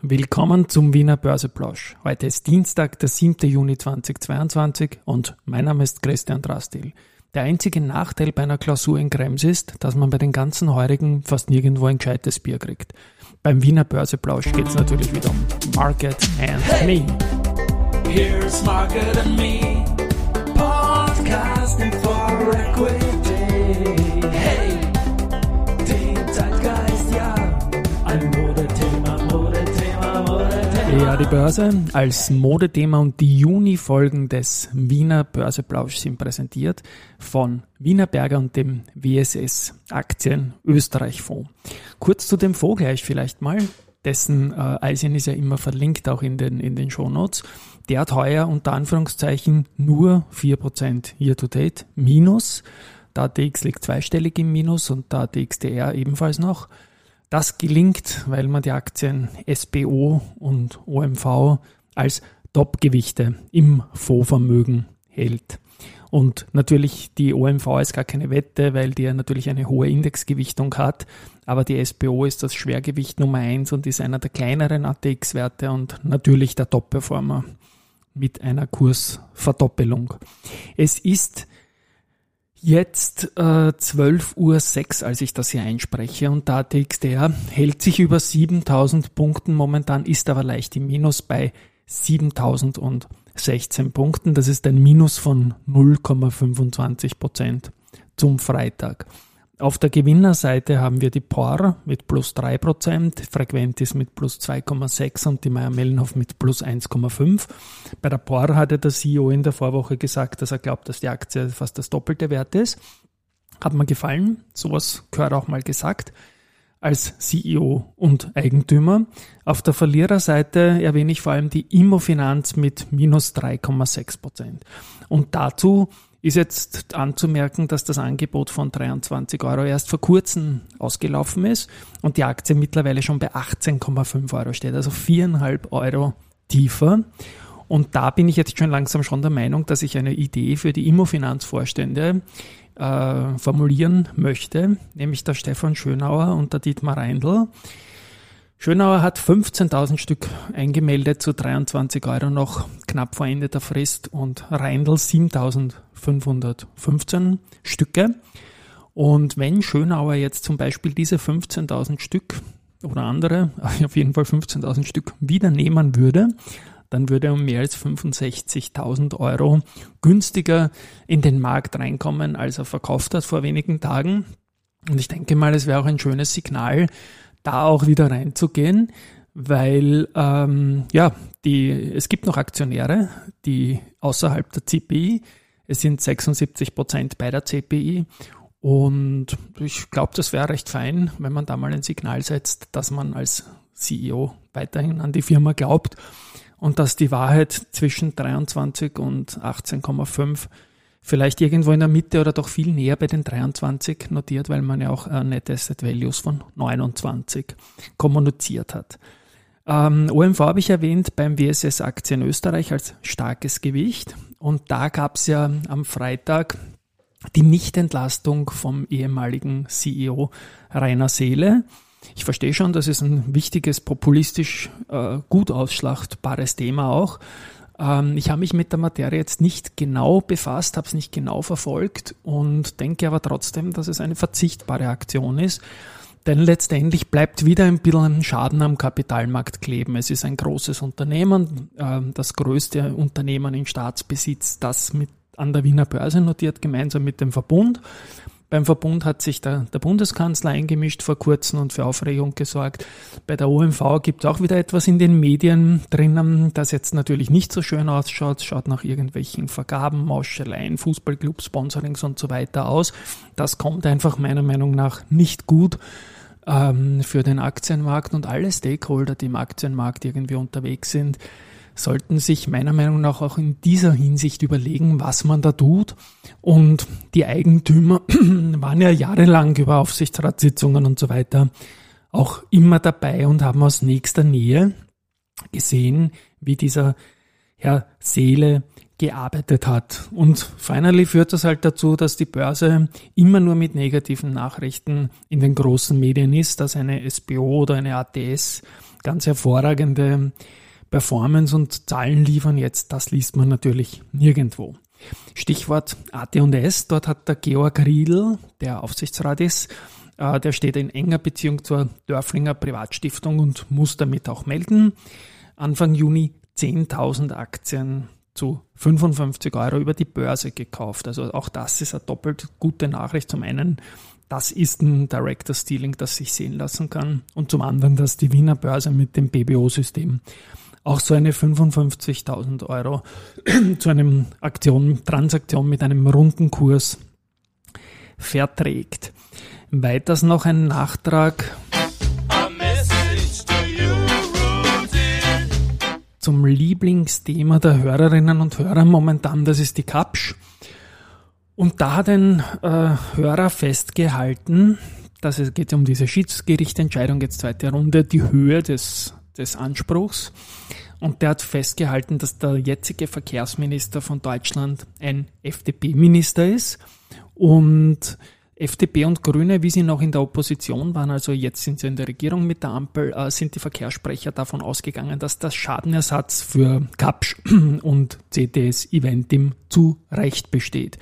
Willkommen zum Wiener Börseplausch. Heute ist Dienstag, der 7. Juni 2022 und mein Name ist Christian Drastil. Der einzige Nachteil bei einer Klausur in Krems ist, dass man bei den ganzen Heurigen fast nirgendwo ein gescheites Bier kriegt. Beim Wiener Börseplausch geht es natürlich wieder um Market and hey, Me. Here's Market and Me, podcasting for equity. Ja, die Börse als Modethema und die Juni-Folgen des Wiener Börseplausch sind präsentiert von Wiener Berger und dem WSS Aktien Österreich Fonds. Kurz zu dem Fonds gleich vielleicht mal dessen äh, Eisen ist ja immer verlinkt, auch in den, in den Shownotes. Der hat heuer unter Anführungszeichen nur 4% Year-to-Date minus. Der ATX liegt zweistellig im Minus und der ATXDR ebenfalls noch. Das gelingt, weil man die Aktien SBO und OMV als Top-Gewichte im Fondsvermögen hält. Und natürlich die OMV ist gar keine Wette, weil die ja natürlich eine hohe Indexgewichtung hat. Aber die SBO ist das Schwergewicht Nummer eins und ist einer der kleineren ATX-Werte und natürlich der Top-Performer mit einer Kursverdoppelung. Es ist jetzt äh, 12.06 Uhr, als ich das hier einspreche und der ATXDR hält sich über 7000 Punkten momentan, ist aber leicht im Minus bei 7016 Punkten. Das ist ein Minus von 0,25 Prozent zum Freitag. Auf der Gewinnerseite haben wir die POR mit plus 3%, Frequentis mit plus 2,6 und die Meier-Mellenhof mit plus 1,5. Bei der POR hatte der CEO in der Vorwoche gesagt, dass er glaubt, dass die Aktie fast das doppelte Wert ist. Hat mir gefallen, sowas gehört auch mal gesagt als CEO und Eigentümer. Auf der Verliererseite erwähne ich vor allem die Immofinanz mit minus 3,6 Prozent. Und dazu ist jetzt anzumerken, dass das Angebot von 23 Euro erst vor kurzem ausgelaufen ist und die Aktie mittlerweile schon bei 18,5 Euro steht, also viereinhalb Euro tiefer. Und da bin ich jetzt schon langsam schon der Meinung, dass ich eine Idee für die Immofinanzvorstände äh, formulieren möchte, nämlich der Stefan Schönauer und der Dietmar Reindl. Schönauer hat 15.000 Stück eingemeldet zu 23 Euro noch knapp vor Ende der Frist und Reindl 7.515 Stücke. Und wenn Schönauer jetzt zum Beispiel diese 15.000 Stück oder andere, auf jeden Fall 15.000 Stück wieder nehmen würde, dann würde er um mehr als 65.000 Euro günstiger in den Markt reinkommen, als er verkauft hat vor wenigen Tagen. Und ich denke mal, es wäre auch ein schönes Signal, da auch wieder reinzugehen, weil ähm, ja, die, es gibt noch Aktionäre, die außerhalb der CPI, es sind 76 Prozent bei der CPI und ich glaube, das wäre recht fein, wenn man da mal ein Signal setzt, dass man als CEO weiterhin an die Firma glaubt und dass die Wahrheit zwischen 23 und 18,5 vielleicht irgendwo in der Mitte oder doch viel näher bei den 23 notiert, weil man ja auch äh, Net Asset Values von 29 kommuniziert hat. Ähm, OMV habe ich erwähnt beim WSS Aktien Österreich als starkes Gewicht und da gab es ja am Freitag die Nichtentlastung vom ehemaligen CEO Rainer Seele. Ich verstehe schon, das ist ein wichtiges, populistisch äh, gut ausschlachtbares Thema auch. Ähm, ich habe mich mit der Materie jetzt nicht genau befasst, habe es nicht genau verfolgt und denke aber trotzdem, dass es eine verzichtbare Aktion ist. Denn letztendlich bleibt wieder ein bisschen Schaden am Kapitalmarkt kleben. Es ist ein großes Unternehmen, äh, das größte Unternehmen in Staatsbesitz, das mit an der Wiener Börse notiert, gemeinsam mit dem Verbund. Beim Verbund hat sich der, der Bundeskanzler eingemischt vor kurzem und für Aufregung gesorgt. Bei der OMV gibt es auch wieder etwas in den Medien drinnen, das jetzt natürlich nicht so schön ausschaut. Schaut nach irgendwelchen Vergaben, Mauscheleien, Fußballclub, Sponsorings und so weiter aus. Das kommt einfach meiner Meinung nach nicht gut ähm, für den Aktienmarkt und alle Stakeholder, die im Aktienmarkt irgendwie unterwegs sind sollten sich meiner Meinung nach auch in dieser Hinsicht überlegen, was man da tut. Und die Eigentümer waren ja jahrelang über Aufsichtsratssitzungen und so weiter auch immer dabei und haben aus nächster Nähe gesehen, wie dieser Herr Seele gearbeitet hat. Und finally führt das halt dazu, dass die Börse immer nur mit negativen Nachrichten in den großen Medien ist, dass eine SBO oder eine ATS ganz hervorragende Performance und Zahlen liefern jetzt, das liest man natürlich nirgendwo. Stichwort AT&S, dort hat der Georg Riedl, der Aufsichtsrat ist, äh, der steht in enger Beziehung zur Dörflinger Privatstiftung und muss damit auch melden. Anfang Juni 10.000 Aktien zu 55 Euro über die Börse gekauft. Also auch das ist eine doppelt gute Nachricht. Zum einen, das ist ein Director Stealing, das sich sehen lassen kann. Und zum anderen, dass die Wiener Börse mit dem BBO-System auch so eine 55.000 Euro zu einem Aktion, Transaktion mit einem runden Kurs verträgt. Weiters noch ein Nachtrag zum Lieblingsthema der Hörerinnen und Hörer momentan, das ist die Kapsch. Und da hat ein äh, Hörer festgehalten, dass es geht um diese Schiedsgerichtentscheidung, jetzt zweite Runde, die Höhe des, des Anspruchs. Und der hat festgehalten, dass der jetzige Verkehrsminister von Deutschland ein FDP-Minister ist und FDP und Grüne, wie sie noch in der Opposition waren, also jetzt sind sie in der Regierung mit der Ampel, äh, sind die Verkehrssprecher davon ausgegangen, dass das Schadenersatz für Kapsch und CTS Eventim zu Recht besteht.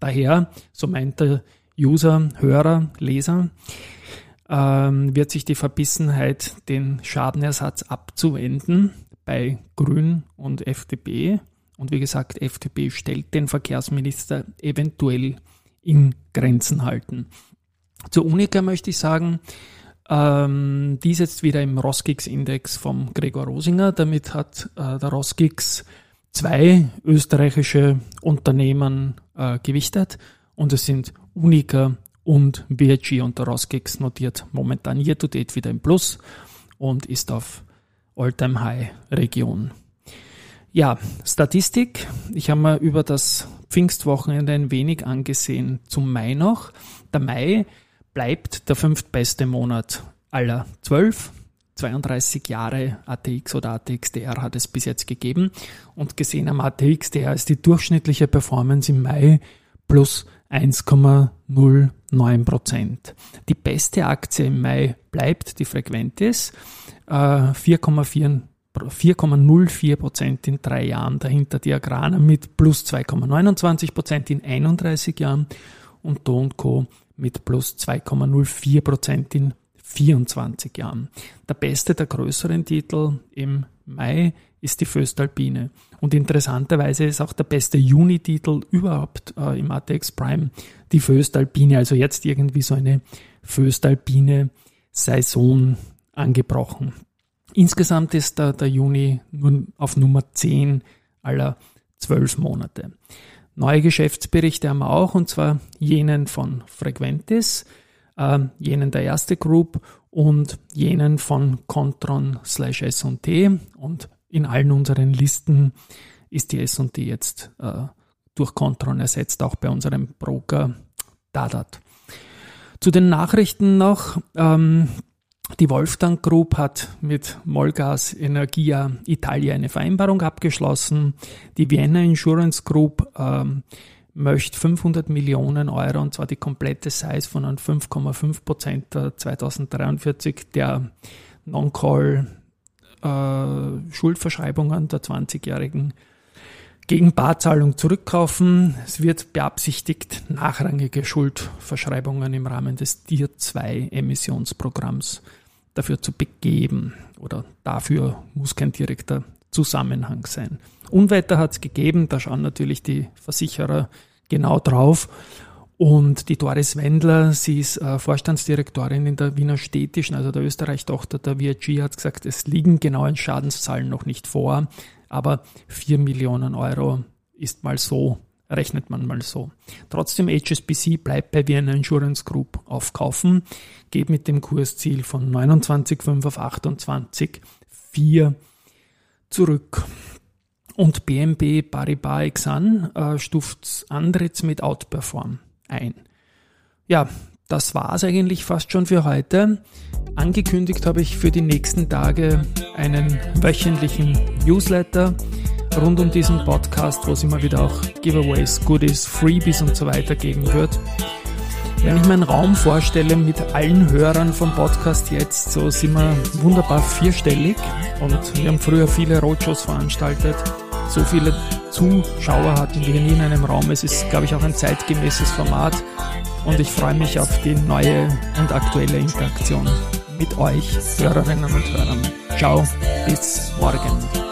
Daher, so meint der User, Hörer, Leser, ähm, wird sich die Verbissenheit, den Schadenersatz abzuwenden bei Grün und FDP. Und wie gesagt, FDP stellt den Verkehrsminister eventuell in Grenzen halten. Zur Unica möchte ich sagen, ähm, die ist jetzt wieder im Roskix-Index vom Gregor Rosinger. Damit hat äh, der Roskix zwei österreichische Unternehmen äh, gewichtet und es sind Unica und VG und der Roskix notiert momentan year to date wieder im Plus und ist auf All-Time-High-Region. Ja, Statistik. Ich habe mir über das Pfingstwochenende ein wenig angesehen zum Mai noch. Der Mai bleibt der fünftbeste Monat aller zwölf. 32 Jahre ATX oder ATXDR hat es bis jetzt gegeben. Und gesehen am ATXDR ist die durchschnittliche Performance im Mai plus 1,09 Prozent. Die beste Aktie im Mai bleibt die Frequentis, äh, 4,4 4,04 Prozent in drei Jahren. Dahinter die Agrana mit plus 2,29 Prozent in 31 Jahren und Do Co. mit plus 2,04 Prozent in 24 Jahren. Der beste der größeren Titel im Mai ist die Föstalpine. Und interessanterweise ist auch der beste Juni-Titel überhaupt äh, im ATX Prime die Föstalpine. Also jetzt irgendwie so eine Föstalpine Saison angebrochen. Insgesamt ist der, der Juni nur auf Nummer 10 aller zwölf Monate. Neue Geschäftsberichte haben wir auch, und zwar jenen von Frequentis, äh, jenen der erste Group und jenen von Contron slash S&T. Und in allen unseren Listen ist die S&T jetzt äh, durch Contron ersetzt, auch bei unserem Broker Dadat. Zu den Nachrichten noch. Ähm, die Wolfgang Group hat mit Molgas Energia Italia eine Vereinbarung abgeschlossen. Die Vienna Insurance Group ähm, möchte 500 Millionen Euro, und zwar die komplette Size von 5,5 Prozent 2043 der Non-Call äh, Schuldverschreibungen der 20-Jährigen gegen Barzahlung zurückkaufen. Es wird beabsichtigt, nachrangige Schuldverschreibungen im Rahmen des Tier 2 Emissionsprogramms dafür zu begeben oder dafür muss kein direkter Zusammenhang sein. Unwetter hat es gegeben, da schauen natürlich die Versicherer genau drauf. Und die Doris Wendler, sie ist äh, Vorstandsdirektorin in der Wiener Städtischen, also der Österreich-Tochter der VRG, hat gesagt, es liegen genaue Schadenszahlen noch nicht vor, aber 4 Millionen Euro ist mal so rechnet man mal so. Trotzdem HSBC bleibt bei Vienna Insurance Group aufkaufen, geht mit dem Kursziel von 29,5 auf 28,4 zurück. Und BNB Paribas Exan äh, stuft Andritz mit Outperform ein. Ja, das war es eigentlich fast schon für heute. Angekündigt habe ich für die nächsten Tage einen wöchentlichen Newsletter rund um diesen Podcast, wo es immer wieder auch Giveaways, Goodies, Freebies und so weiter geben wird. Wenn ich meinen Raum vorstelle mit allen Hörern vom Podcast jetzt, so sind wir wunderbar vierstellig und wir haben früher viele Roadshows veranstaltet. So viele Zuschauer hatten wir nie in einem Raum. Es ist, glaube ich, auch ein zeitgemäßes Format und ich freue mich auf die neue und aktuelle Interaktion mit euch, Hörerinnen und Hörern. Ciao, bis morgen.